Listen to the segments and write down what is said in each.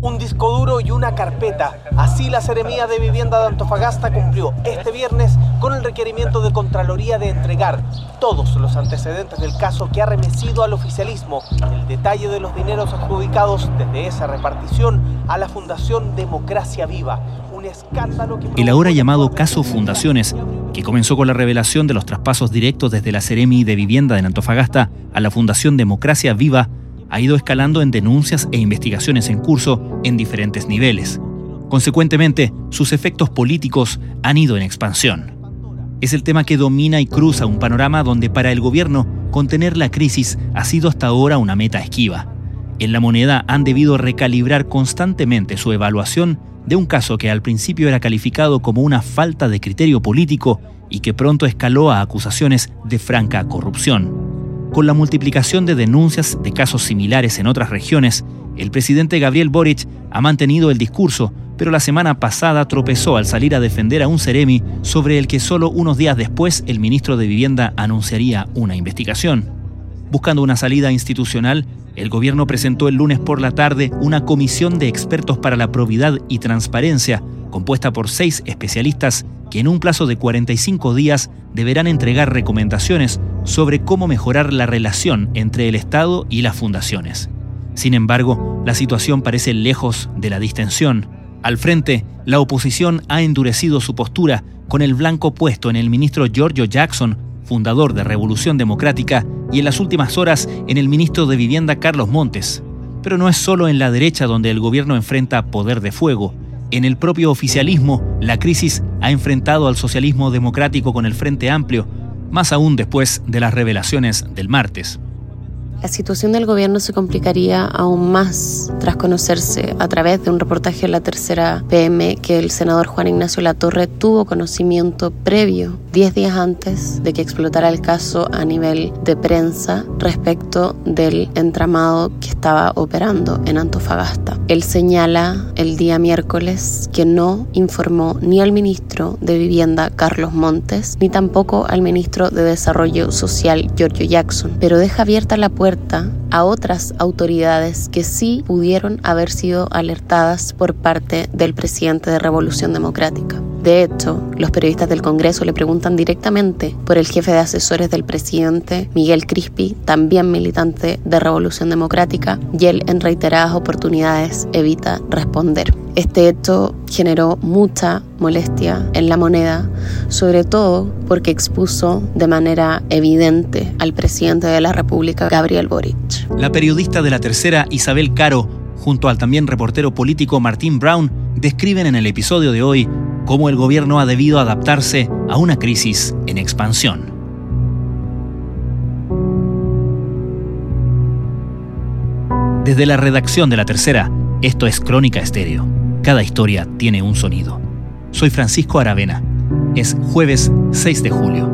un disco duro y una carpeta. Así la Seremía de Vivienda de Antofagasta cumplió este viernes con el requerimiento de Contraloría de entregar todos los antecedentes del caso que ha remecido al oficialismo, el detalle de los dineros adjudicados desde esa repartición a la Fundación Democracia Viva. Un escándalo que... El ahora llamado caso Fundaciones, que comenzó con la revelación de los traspasos directos desde la Seremi de Vivienda de Antofagasta a la Fundación Democracia Viva, ha ido escalando en denuncias e investigaciones en curso en diferentes niveles. Consecuentemente, sus efectos políticos han ido en expansión. Es el tema que domina y cruza un panorama donde para el gobierno contener la crisis ha sido hasta ahora una meta esquiva. En la moneda han debido recalibrar constantemente su evaluación de un caso que al principio era calificado como una falta de criterio político y que pronto escaló a acusaciones de franca corrupción. Con la multiplicación de denuncias de casos similares en otras regiones, el presidente Gabriel Boric ha mantenido el discurso, pero la semana pasada tropezó al salir a defender a un Ceremi sobre el que solo unos días después el ministro de Vivienda anunciaría una investigación. Buscando una salida institucional, el gobierno presentó el lunes por la tarde una comisión de expertos para la probidad y transparencia, compuesta por seis especialistas que en un plazo de 45 días deberán entregar recomendaciones sobre cómo mejorar la relación entre el Estado y las fundaciones. Sin embargo, la situación parece lejos de la distensión. Al frente, la oposición ha endurecido su postura con el blanco puesto en el ministro Giorgio Jackson, fundador de Revolución Democrática, y en las últimas horas en el ministro de Vivienda Carlos Montes. Pero no es solo en la derecha donde el gobierno enfrenta poder de fuego. En el propio oficialismo, la crisis ha enfrentado al socialismo democrático con el Frente Amplio, más aún después de las revelaciones del martes. La situación del gobierno se complicaría aún más tras conocerse a través de un reportaje en la tercera PM que el senador Juan Ignacio Latorre tuvo conocimiento previo, 10 días antes de que explotara el caso a nivel de prensa respecto del entramado que estaba operando en Antofagasta. Él señala el día miércoles que no informó ni al ministro de Vivienda Carlos Montes ni tampoco al ministro de Desarrollo Social Giorgio Jackson, pero deja abierta la puerta a otras autoridades que sí pudieron haber sido alertadas por parte del presidente de Revolución Democrática. De hecho, los periodistas del Congreso le preguntan directamente por el jefe de asesores del presidente, Miguel Crispi, también militante de Revolución Democrática, y él en reiteradas oportunidades evita responder. Este hecho generó mucha molestia en la moneda, sobre todo porque expuso de manera evidente al presidente de la República, Gabriel Boric. La periodista de la tercera, Isabel Caro, junto al también reportero político Martín Brown, describen en el episodio de hoy cómo el gobierno ha debido adaptarse a una crisis en expansión. Desde la redacción de la tercera, esto es Crónica Estéreo. Cada historia tiene un sonido. Soy Francisco Aravena. Es jueves 6 de julio.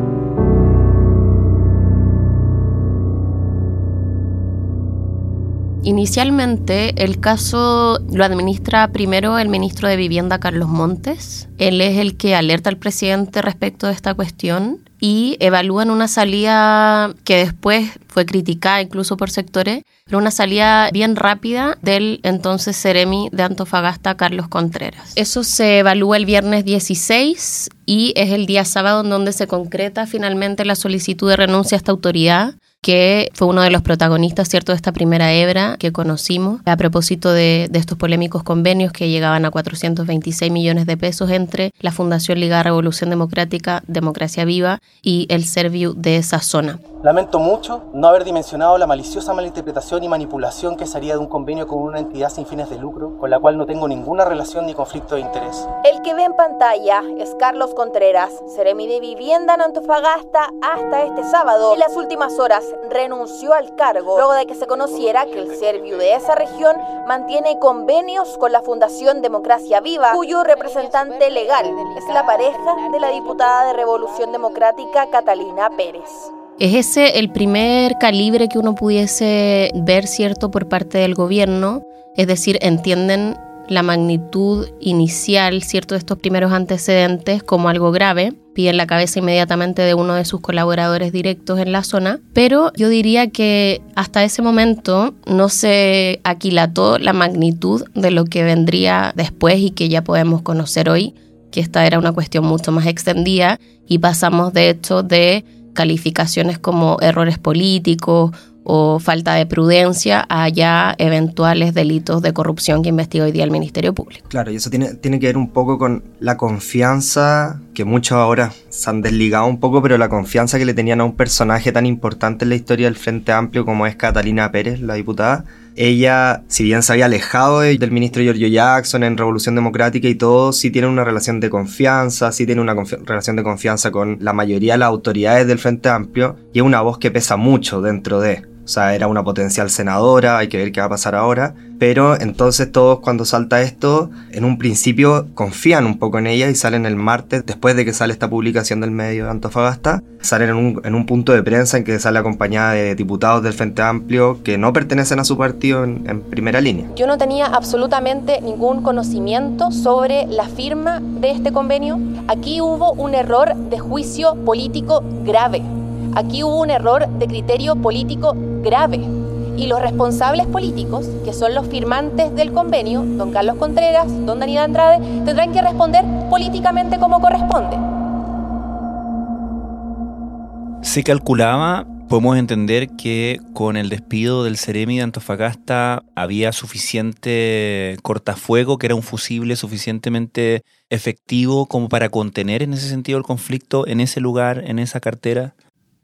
Inicialmente el caso lo administra primero el ministro de Vivienda Carlos Montes. Él es el que alerta al presidente respecto de esta cuestión y evalúan una salida que después fue criticada incluso por sectores, pero una salida bien rápida del entonces Ceremi de Antofagasta, Carlos Contreras. Eso se evalúa el viernes 16 y es el día sábado en donde se concreta finalmente la solicitud de renuncia a esta autoridad que fue uno de los protagonistas, ¿cierto?, de esta primera hebra que conocimos a propósito de, estos polémicos convenios que llegaban a 426 millones de pesos entre la Fundación Liga Revolución Democrática, Democracia Viva y el Serviu de esa zona. Lamento mucho no haber dimensionado la maliciosa malinterpretación y manipulación que sería de un convenio con una entidad sin fines de lucro, con la cual no tengo ninguna relación ni conflicto de interés. El que ve en pantalla es Carlos Contreras, seremi de vivienda en Antofagasta hasta este sábado. En las últimas horas renunció al cargo luego de que se conociera que el Serviu de esa región mantiene convenios con la Fundación Democracia Viva, cuyo representante legal es la pareja de la diputada de Revolución Democrática Catalina Pérez. ¿Es ese el primer calibre que uno pudiese ver, cierto, por parte del gobierno? Es decir, entienden la magnitud inicial, cierto, de estos primeros antecedentes como algo grave. Piden la cabeza inmediatamente de uno de sus colaboradores directos en la zona, pero yo diría que hasta ese momento no se aquilató la magnitud de lo que vendría después y que ya podemos conocer hoy, que esta era una cuestión mucho más extendida y pasamos de hecho de calificaciones como errores políticos o falta de prudencia a ya eventuales delitos de corrupción que investiga hoy día el Ministerio Público. Claro, y eso tiene, tiene que ver un poco con la confianza, que muchos ahora se han desligado un poco, pero la confianza que le tenían a un personaje tan importante en la historia del Frente Amplio como es Catalina Pérez, la diputada. Ella, si bien se había alejado del ministro Giorgio Jackson en Revolución Democrática y todo, sí tiene una relación de confianza, sí tiene una relación de confianza con la mayoría de las autoridades del Frente Amplio y es una voz que pesa mucho dentro de. O sea, era una potencial senadora, hay que ver qué va a pasar ahora. Pero entonces todos cuando salta esto, en un principio confían un poco en ella y salen el martes, después de que sale esta publicación del medio de Antofagasta, salen en un, en un punto de prensa en que sale acompañada de diputados del Frente Amplio que no pertenecen a su partido en, en primera línea. Yo no tenía absolutamente ningún conocimiento sobre la firma de este convenio. Aquí hubo un error de juicio político grave. Aquí hubo un error de criterio político grave y los responsables políticos, que son los firmantes del convenio, don Carlos Contreras, don Daniel Andrade, tendrán que responder políticamente como corresponde. Se calculaba, podemos entender que con el despido del Ceremi de Antofagasta había suficiente cortafuego, que era un fusible suficientemente efectivo como para contener en ese sentido el conflicto en ese lugar, en esa cartera.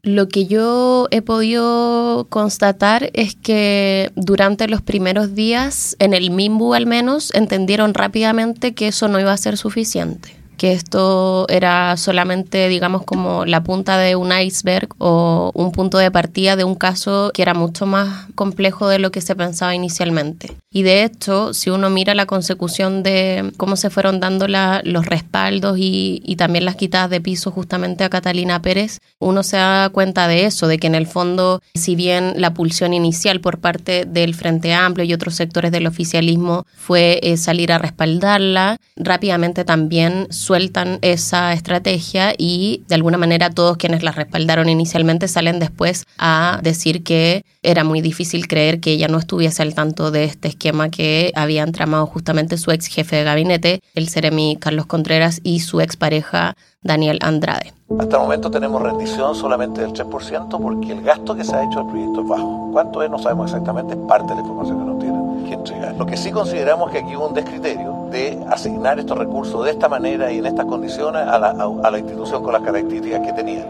Lo que yo he podido constatar es que durante los primeros días, en el MIMBU al menos, entendieron rápidamente que eso no iba a ser suficiente que esto era solamente, digamos, como la punta de un iceberg o un punto de partida de un caso que era mucho más complejo de lo que se pensaba inicialmente. Y de hecho, si uno mira la consecución de cómo se fueron dando los respaldos y, y también las quitadas de piso justamente a Catalina Pérez, uno se da cuenta de eso, de que en el fondo, si bien la pulsión inicial por parte del Frente Amplio y otros sectores del oficialismo fue eh, salir a respaldarla, rápidamente también sueltan esa estrategia y de alguna manera todos quienes la respaldaron inicialmente salen después a decir que era muy difícil creer que ella no estuviese al tanto de este esquema que habían tramado justamente su ex jefe de gabinete, el Ceremi Carlos Contreras, y su expareja Daniel Andrade. Hasta el momento tenemos rendición solamente del 3% porque el gasto que se ha hecho al proyecto es bajo. ¿Cuánto es? No sabemos exactamente, parte de la información que nos Lo que sí consideramos que aquí hubo un descriterio de asignar estos recursos de esta manera y en estas condiciones a la, a la institución con las características que tenía.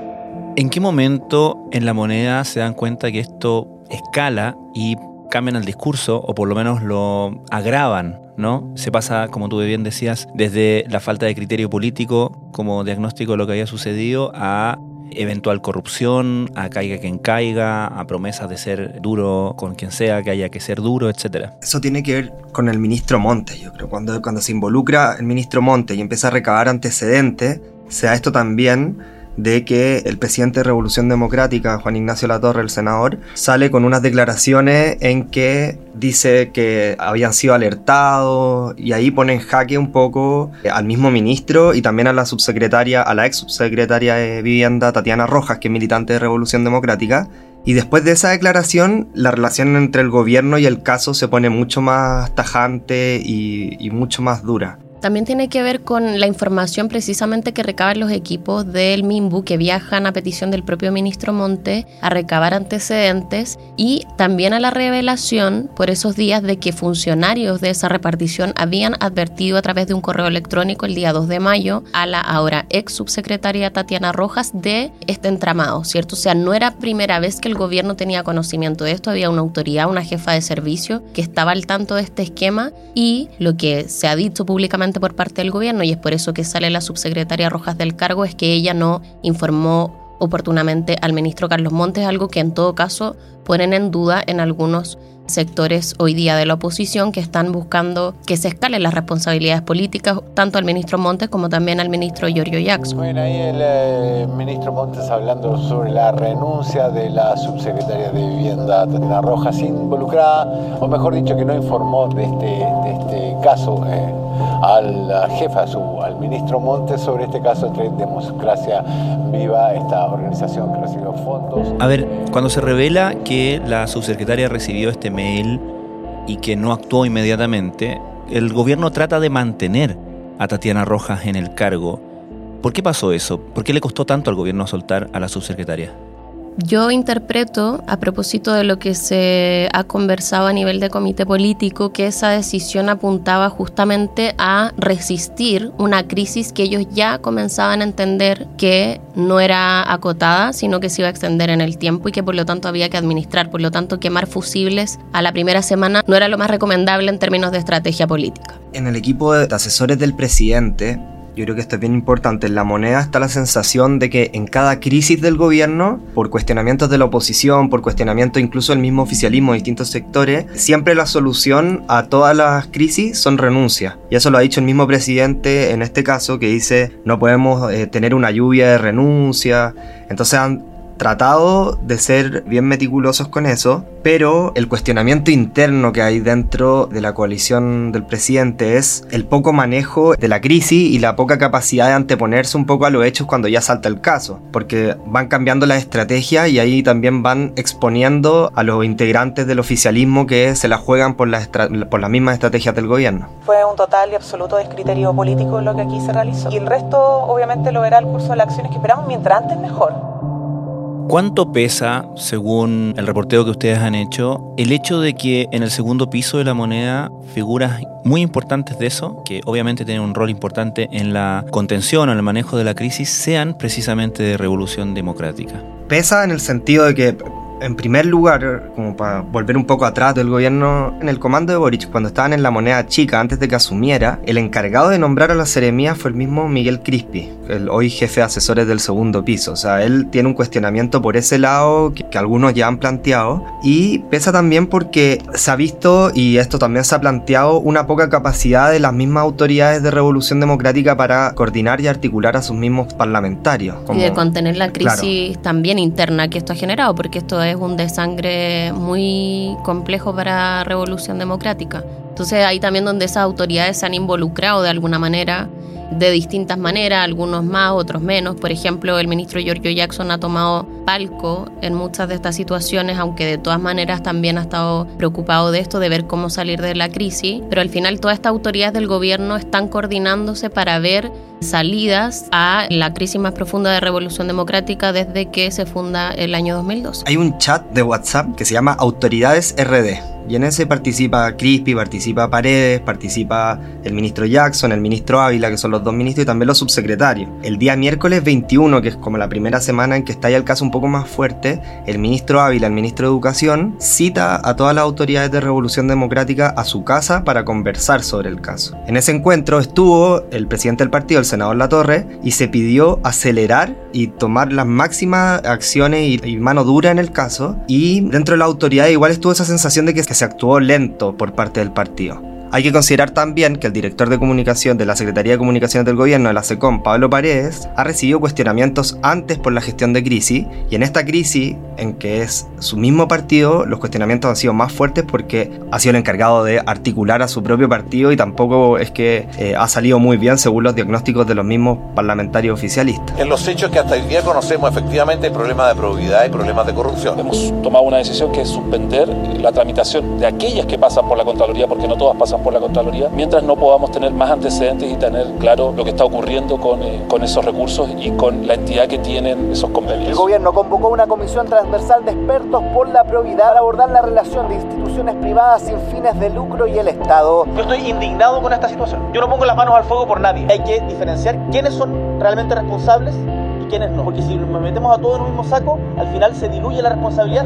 ¿En qué momento en la moneda se dan cuenta que esto escala y cambian el discurso o por lo menos lo agravan, ¿no? Se pasa, como tú bien decías, desde la falta de criterio político como diagnóstico de lo que había sucedido a eventual corrupción, a caiga quien caiga, a promesas de ser duro con quien sea, que haya que ser duro, etc. Eso tiene que ver con el ministro Montes, yo creo. Cuando, cuando se involucra el ministro Montes y empieza a recabar antecedentes, se esto también de que el presidente de Revolución Democrática, Juan Ignacio Latorre, el senador, sale con unas declaraciones en que dice que habían sido alertados y ahí pone en jaque un poco al mismo ministro y también a la subsecretaria, a la ex subsecretaria de Vivienda, Tatiana Rojas, que es militante de Revolución Democrática. Y después de esa declaración, la relación entre el gobierno y el caso se pone mucho más tajante y, y mucho más dura. También tiene que ver con la información precisamente que recaban los equipos del MIMBU que viajan a petición del propio ministro Monte a recabar antecedentes y también a la revelación por esos días de que funcionarios de esa repartición habían advertido a través de un correo electrónico el día 2 de mayo a la ahora ex subsecretaria Tatiana Rojas de este entramado, ¿cierto? O sea, no era primera vez que el gobierno tenía conocimiento de esto, había una autoridad, una jefa de servicio que estaba al tanto de este esquema y lo que se ha dicho públicamente por parte del gobierno y es por eso que sale la subsecretaria Rojas del cargo, es que ella no informó oportunamente al ministro Carlos Montes, algo que en todo caso ponen en duda en algunos sectores hoy día de la oposición que están buscando que se escalen las responsabilidades políticas tanto al ministro Montes como también al ministro Giorgio Jackson. Bueno, ahí el eh, ministro Montes hablando sobre la renuncia de la subsecretaria de Vivienda, Tatiana Rojas, involucrada, o mejor dicho, que no informó de este, de este caso. Eh, a la jefa, al ministro Montes sobre este caso de Democracia Viva, esta organización que recibió fondos. A ver, cuando se revela que la subsecretaria recibió este mail y que no actuó inmediatamente, el gobierno trata de mantener a Tatiana Rojas en el cargo. ¿Por qué pasó eso? ¿Por qué le costó tanto al gobierno soltar a la subsecretaria? Yo interpreto, a propósito de lo que se ha conversado a nivel de comité político, que esa decisión apuntaba justamente a resistir una crisis que ellos ya comenzaban a entender que no era acotada, sino que se iba a extender en el tiempo y que por lo tanto había que administrar. Por lo tanto, quemar fusibles a la primera semana no era lo más recomendable en términos de estrategia política. En el equipo de asesores del presidente yo creo que esto es bien importante. En la moneda está la sensación de que en cada crisis del gobierno, por cuestionamientos de la oposición, por cuestionamiento incluso del mismo oficialismo de distintos sectores, siempre la solución a todas las crisis son renuncias. Y eso lo ha dicho el mismo presidente en este caso, que dice no podemos eh, tener una lluvia de renuncia. Entonces han tratado de ser bien meticulosos con eso, pero el cuestionamiento interno que hay dentro de la coalición del presidente es el poco manejo de la crisis y la poca capacidad de anteponerse un poco a los hechos cuando ya salta el caso, porque van cambiando las estrategias y ahí también van exponiendo a los integrantes del oficialismo que se la juegan por, por las mismas estrategias del gobierno. Fue un total y absoluto descriterio político lo que aquí se realizó y el resto obviamente lo verá el curso de las acciones que esperamos mientras antes mejor. ¿Cuánto pesa, según el reporteo que ustedes han hecho, el hecho de que en el segundo piso de la moneda figuras muy importantes de eso, que obviamente tienen un rol importante en la contención o en el manejo de la crisis, sean precisamente de revolución democrática? Pesa en el sentido de que en primer lugar, como para volver un poco atrás del gobierno, en el comando de Boric, cuando estaban en la moneda chica antes de que asumiera, el encargado de nombrar a la seremía fue el mismo Miguel Crispi, el hoy jefe de asesores del segundo piso. O sea, él tiene un cuestionamiento por ese lado que, que algunos ya han planteado y pesa también porque se ha visto, y esto también se ha planteado, una poca capacidad de las mismas autoridades de Revolución Democrática para coordinar y articular a sus mismos parlamentarios. y de contener la crisis también interna que esto ha generado, porque esto es es un desangre muy complejo para Revolución Democrática. Entonces ahí también donde esas autoridades se han involucrado de alguna manera de distintas maneras, algunos más, otros menos. Por ejemplo, el ministro Giorgio Jackson ha tomado palco en muchas de estas situaciones, aunque de todas maneras también ha estado preocupado de esto, de ver cómo salir de la crisis. Pero al final todas estas autoridades del gobierno están coordinándose para ver salidas a la crisis más profunda de Revolución Democrática desde que se funda el año 2002. Hay un chat de WhatsApp que se llama Autoridades RD y en ese participa Crispy, participa Paredes, participa el ministro Jackson, el ministro Ávila, que son los dos ministros, y también los subsecretarios. El día miércoles 21, que es como la primera semana en que está el caso un poco más fuerte, el ministro Ávila, el ministro de Educación, cita a todas las autoridades de Revolución Democrática a su casa para conversar sobre el caso. En ese encuentro estuvo el presidente del partido, el senador Latorre, y se pidió acelerar y tomar las máximas acciones y, y mano dura en el caso. Y dentro de la autoridad igual estuvo esa sensación de que se actuó lento por parte del partido. Hay que considerar también que el director de comunicación de la Secretaría de Comunicaciones del Gobierno de la SECOM, Pablo Paredes, ha recibido cuestionamientos antes por la gestión de crisis y en esta crisis, en que es su mismo partido, los cuestionamientos han sido más fuertes porque ha sido el encargado de articular a su propio partido y tampoco es que eh, ha salido muy bien según los diagnósticos de los mismos parlamentarios oficialistas. En los hechos que hasta hoy día conocemos efectivamente hay problemas de probidad y problemas de corrupción. Hemos tomado una decisión que es suspender la tramitación de aquellas que pasan por la Contraloría porque no todas pasan por la Contraloría, mientras no podamos tener más antecedentes y tener claro lo que está ocurriendo con, eh, con esos recursos y con la entidad que tienen esos convenios. El gobierno convocó una comisión transversal de expertos por la probidad para abordar la relación de instituciones privadas sin fines de lucro y el Estado. Yo estoy indignado con esta situación. Yo no pongo las manos al fuego por nadie. Hay que diferenciar quiénes son realmente responsables y quiénes no. Porque si nos metemos a todos en el mismo saco, al final se diluye la responsabilidad.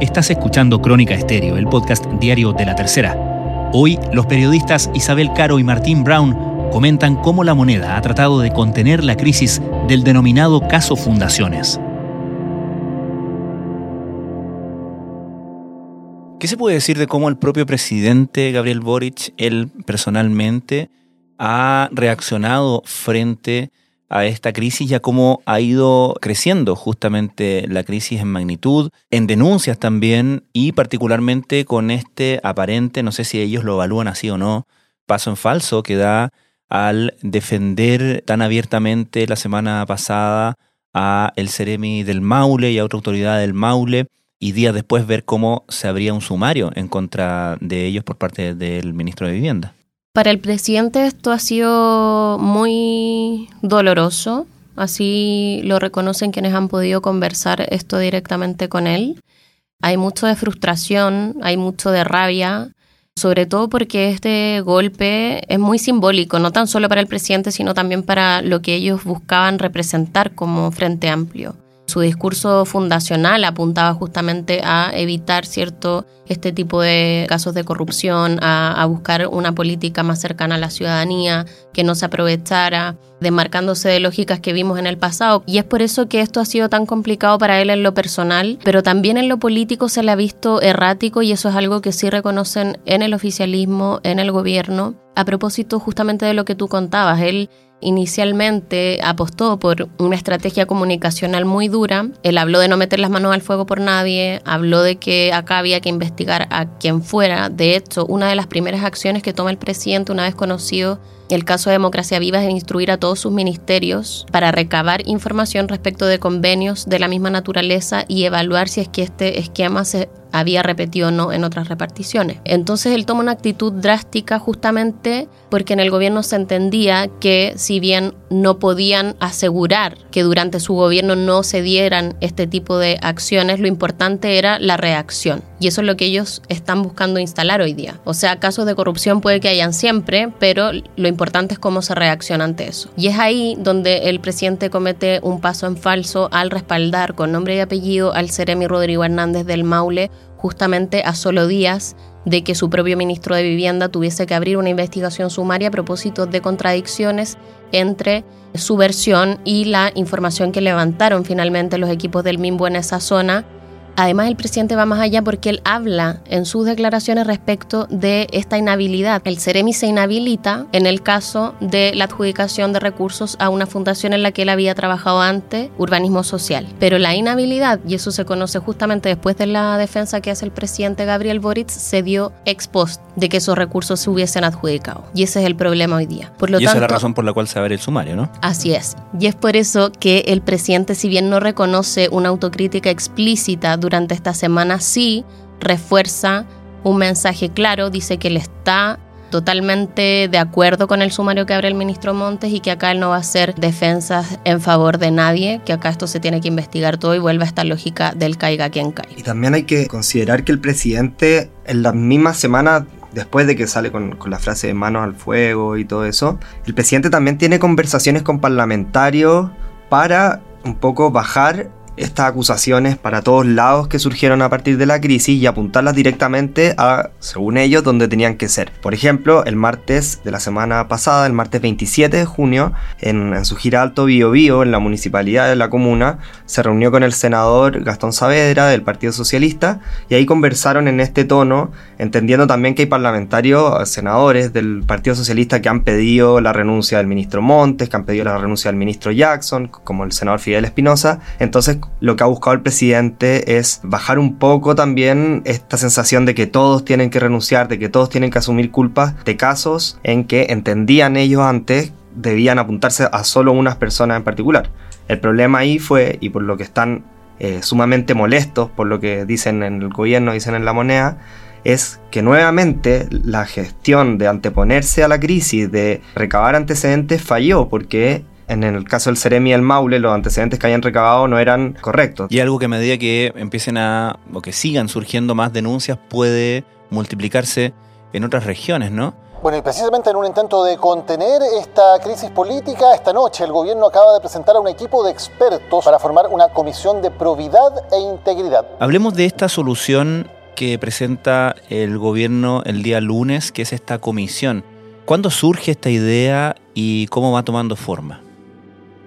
Estás escuchando Crónica Estéreo, el podcast diario de la tercera. Hoy, los periodistas Isabel Caro y Martín Brown comentan cómo la moneda ha tratado de contener la crisis del denominado caso Fundaciones. ¿Qué se puede decir de cómo el propio presidente Gabriel Boric, él personalmente, ha reaccionado frente a esta crisis y a cómo ha ido creciendo justamente la crisis en magnitud, en denuncias también y particularmente con este aparente, no sé si ellos lo evalúan así o no, paso en falso que da al defender tan abiertamente la semana pasada a el Ceremi del Maule y a otra autoridad del Maule y días después ver cómo se abría un sumario en contra de ellos por parte del ministro de Vivienda. Para el presidente esto ha sido muy doloroso, así lo reconocen quienes han podido conversar esto directamente con él. Hay mucho de frustración, hay mucho de rabia, sobre todo porque este golpe es muy simbólico, no tan solo para el presidente, sino también para lo que ellos buscaban representar como Frente Amplio. Su discurso fundacional apuntaba justamente a evitar cierto este tipo de casos de corrupción, a, buscar una política más cercana a la ciudadanía, que no se aprovechara, demarcándose de lógicas que vimos en el pasado. Y es por eso que esto ha sido tan complicado para él en lo personal, pero también en lo político se le ha visto errático y eso es algo que sí reconocen en el oficialismo, en el gobierno. A propósito justamente de lo que tú contabas, él inicialmente apostó por una estrategia comunicacional muy dura. Él habló de no meter las manos al fuego por nadie, habló de que acá había que investigar a quien fuera. De hecho, una de las primeras acciones que toma el presidente una vez conocido el caso de Democracia Viva es instruir a todos sus ministerios para recabar información respecto de convenios de la misma naturaleza y evaluar si es que este esquema se había repetido o no en otras reparticiones. Entonces él toma una actitud drástica justamente porque en el gobierno se entendía que si bien no podían asegurar que durante su gobierno no se dieran este tipo de acciones, lo importante era la reacción. Y eso es lo que ellos están buscando instalar hoy día. O sea, casos de corrupción puede que hayan siempre, pero lo importante es cómo se reacciona ante eso. Y es ahí donde el presidente comete un paso en falso al respaldar con nombre y apellido al Ceremi Rodrigo Hernández del Maule, justamente a solo días de que su propio ministro de Vivienda tuviese que abrir una investigación sumaria a propósito de contradicciones entre su versión y la información que levantaron finalmente los equipos del MIMBO en esa zona Además, el presidente va más allá porque él habla en sus declaraciones respecto de esta inhabilidad. El Ceremi se inhabilita en el caso de la adjudicación de recursos a una fundación en la que él había trabajado antes, Urbanismo Social. Pero la inhabilidad, y eso se conoce justamente después de la defensa que hace el presidente Gabriel Boric, se dio ex post de que esos recursos se hubiesen adjudicado. Y ese es el problema hoy día. Por lo y esa es la razón por la cual se abre el sumario, ¿no? Así es. Y es por eso que el presidente, si bien no reconoce una autocrítica explícita durante esta semana sí refuerza un mensaje claro, dice que él está totalmente de acuerdo con el sumario que abre el ministro Montes y que acá él no va a hacer defensas en favor de nadie, que acá esto se tiene que investigar todo y vuelve a esta lógica del caiga quien caiga. Y también hay que considerar que el presidente en las mismas semanas después de que sale con, con, la frase de manos al fuego y todo eso, el presidente también tiene conversaciones con parlamentarios para un poco bajar estas acusaciones para todos lados que surgieron a partir de la crisis y apuntarlas directamente a, según ellos, donde tenían que ser. Por ejemplo, el martes de la semana pasada, el martes 27 de junio, en, su gira Alto Bio Bio, en la municipalidad de la comuna, se reunió con el senador Gastón Saavedra del Partido Socialista y ahí conversaron en este tono, entendiendo también que hay parlamentarios, senadores del Partido Socialista que han pedido la renuncia del ministro Montes, que han pedido la renuncia del ministro Jackson, como el senador Fidel Espinosa. Entonces, lo que ha buscado el presidente es bajar un poco también esta sensación de que todos tienen que renunciar, de que todos tienen que asumir culpas de casos en que entendían ellos antes debían apuntarse a solo unas personas en particular. El problema ahí fue, y por lo que están eh, sumamente molestos, por lo que dicen en el gobierno, dicen en la moneda, es que nuevamente la gestión de anteponerse a la crisis, de recabar antecedentes, falló, porque en el caso del Ceremi y el Maule, los antecedentes que hayan recabado no eran correctos. Y algo que a medida que empiecen a, o que sigan surgiendo más denuncias, puede multiplicarse en otras regiones, ¿no? Bueno, y precisamente en un intento de contener esta crisis política, esta noche el gobierno acaba de presentar a un equipo de expertos para formar una comisión de probidad e integridad. Hablemos de esta solución que presenta el gobierno el día lunes, que es esta comisión. ¿Cuándo surge esta idea y cómo va tomando forma?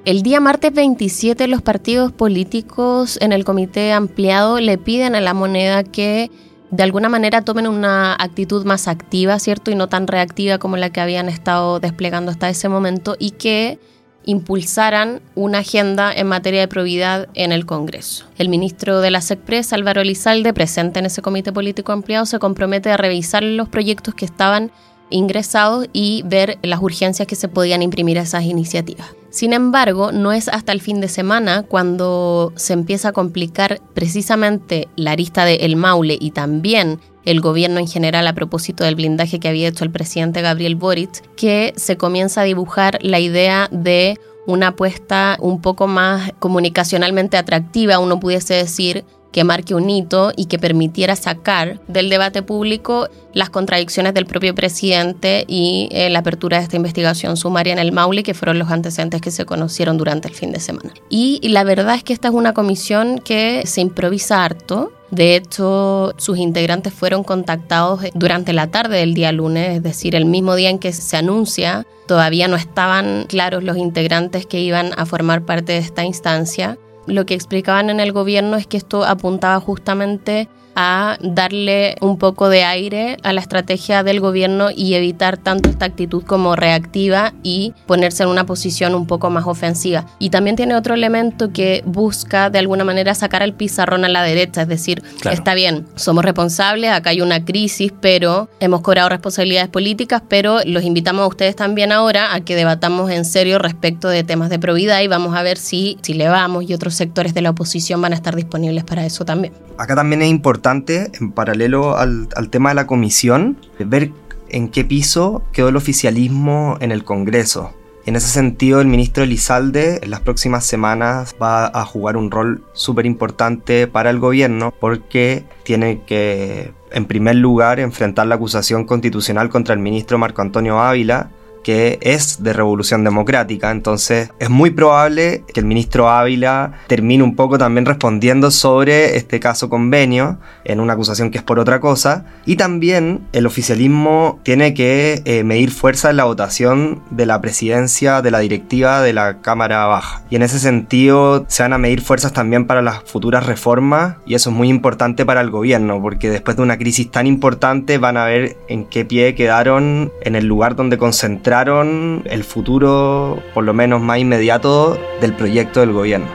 El día martes 27 los partidos políticos en el comité ampliado le piden a la moneda que de alguna manera tomen una actitud más activa, ¿cierto? Y no tan reactiva como la que habían estado desplegando hasta ese momento y que impulsaran una agenda en materia de probidad en el Congreso. El ministro de la SECPRES, Álvaro Elizalde, presente en ese comité político ampliado, se compromete a revisar los proyectos que estaban ingresados y ver las urgencias que se podían imprimir a esas iniciativas. Sin embargo, no es hasta el fin de semana cuando se empieza a complicar precisamente la arista de El Maule y también el gobierno en general a propósito del blindaje que había hecho el presidente Gabriel Boric, que se comienza a dibujar la idea de una apuesta un poco más comunicacionalmente atractiva, uno pudiese decir, que marque un hito y que permitiera sacar del debate público las contradicciones del propio presidente y eh, la apertura de esta investigación sumaria en el Maule, que fueron los antecedentes que se conocieron durante el fin de semana. Y, la verdad es que esta es una comisión que se improvisa harto. De hecho, sus integrantes fueron contactados durante la tarde del día lunes, es decir, el mismo día en que se anuncia. Todavía no estaban claros los integrantes que iban a formar parte de esta instancia lo que explicaban en el gobierno es que esto apuntaba justamente a darle un poco de aire a la estrategia del gobierno y evitar tanto esta actitud como reactiva y ponerse en una posición un poco más ofensiva. Y también tiene otro elemento que busca de alguna manera sacar el pizarrón a la derecha, es decir, está bien, somos responsables, acá hay una crisis, pero hemos cobrado responsabilidades políticas, pero los invitamos a ustedes también ahora a que debatamos en serio respecto de temas de probidad y vamos a ver si, si le vamos y otros sectores de la oposición van a estar disponibles para eso también. Acá también es importante en paralelo al, tema de la comisión, ver en qué piso quedó el oficialismo en el Congreso. En ese sentido, el ministro Elizalde en las próximas semanas va a jugar un rol súper importante para el gobierno porque tiene que, en primer lugar, enfrentar la acusación constitucional contra el ministro Marco Antonio Ávila que es de revolución democrática. Entonces es muy probable que el ministro Ávila termine un poco también respondiendo sobre este caso convenio en una acusación que es por otra cosa. Y también el oficialismo tiene que eh, medir fuerza en la votación de la presidencia de la directiva de la Cámara Baja. Y en ese sentido se van a medir fuerzas también para las futuras reformas y eso es muy importante para el gobierno porque después de una crisis tan importante van a ver en qué pie quedaron en el lugar donde concentrar el futuro, por lo menos más inmediato, del proyecto del gobierno.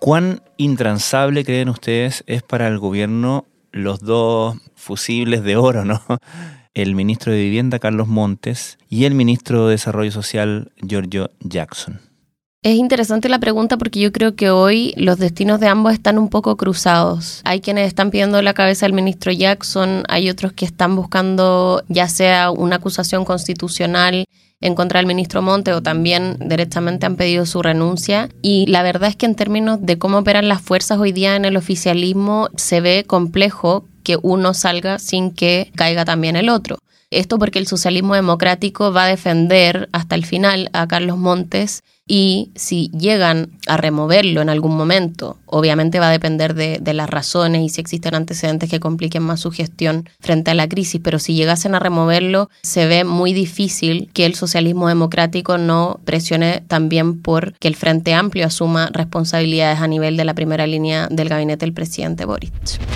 ¿Cuán intransable creen ustedes es para el gobierno los dos fusibles de oro, ¿no? El ministro de Vivienda, Carlos Montes, y el ministro de Desarrollo Social, Giorgio Jackson. Es interesante la pregunta porque yo creo que hoy los destinos de ambos están un poco cruzados. Hay quienes están pidiendo la cabeza del ministro Jackson, hay otros que están buscando ya sea una acusación constitucional en contra del ministro Monte o también directamente han pedido su renuncia. Y la verdad es que en términos de cómo operan las fuerzas hoy día en el oficialismo se ve complejo que uno salga sin que caiga también el otro. Esto porque el socialismo democrático va a defender hasta el final a Carlos Montes y si llegan a removerlo en algún momento, obviamente va a depender de, las razones y si existen antecedentes que compliquen más su gestión frente a la crisis, pero si llegasen a removerlo, se ve muy difícil que el socialismo democrático no presione también por que el Frente Amplio asuma responsabilidades a nivel de la primera línea del gabinete del presidente Boric.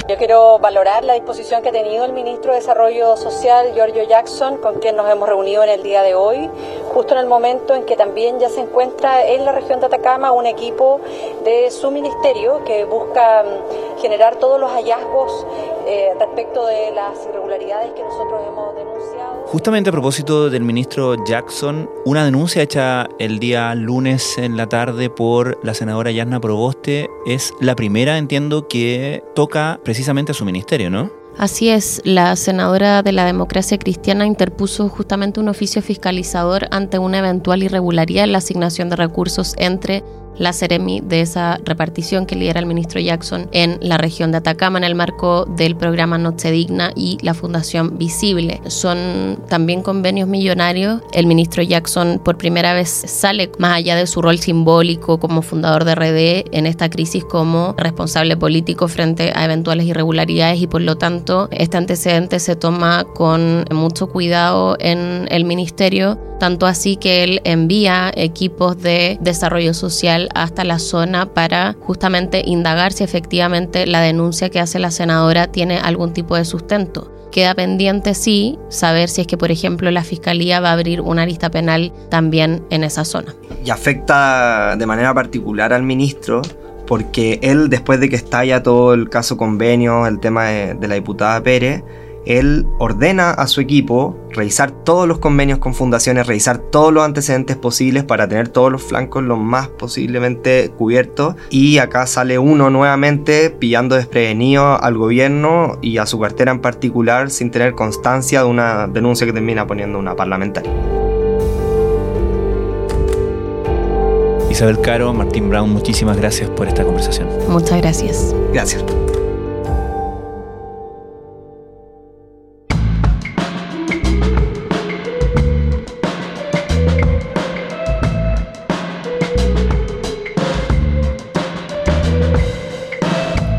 Yo quiero valorar la disposición que ha tenido el ministro de Desarrollo Social, Giorgio Jackson, con quien nos hemos reunido en el día de hoy, justo en el momento en que también ya se encuentra en la región de Atacama un equipo de su ministerio que busca mm, generar todos los hallazgos eh, respecto de las irregularidades que nosotros hemos denunciado. Justamente a propósito del ministro Jackson, una denuncia hecha el día lunes en la tarde por la senadora Yasna Proboste es la primera, entiendo, que toca precisamente a su ministerio, ¿no? Así es, la senadora de la democracia cristiana interpuso justamente un oficio fiscalizador ante una eventual irregularidad en la asignación de recursos entre la Ceremi de esa repartición que lidera el ministro Jackson en la región de Atacama en el marco del programa Noche Digna y la Fundación Visible. Son también convenios millonarios. El ministro Jackson por primera vez sale más allá de su rol simbólico como fundador de RD en esta crisis como responsable político frente a eventuales irregularidades y por lo tanto este antecedente se toma con mucho cuidado en el ministerio, tanto así que él envía equipos de desarrollo social hasta la zona para justamente indagar si efectivamente la denuncia que hace la senadora tiene algún tipo de sustento. Queda pendiente, sí, saber si es que, por ejemplo, la Fiscalía va a abrir una lista penal también en esa zona. Y afecta de manera particular al ministro porque él, después de que estalla todo el caso convenio, el tema de, la diputada Pérez, él ordena a su equipo revisar todos los convenios con fundaciones, revisar todos los antecedentes posibles para tener todos los flancos lo más posiblemente cubiertos. Y acá sale uno nuevamente pillando desprevenido al gobierno y a su cartera en particular sin tener constancia de una denuncia que termina poniendo una parlamentaria. Isabel Caro, Martín Brown, muchísimas gracias por esta conversación. Muchas gracias. Gracias.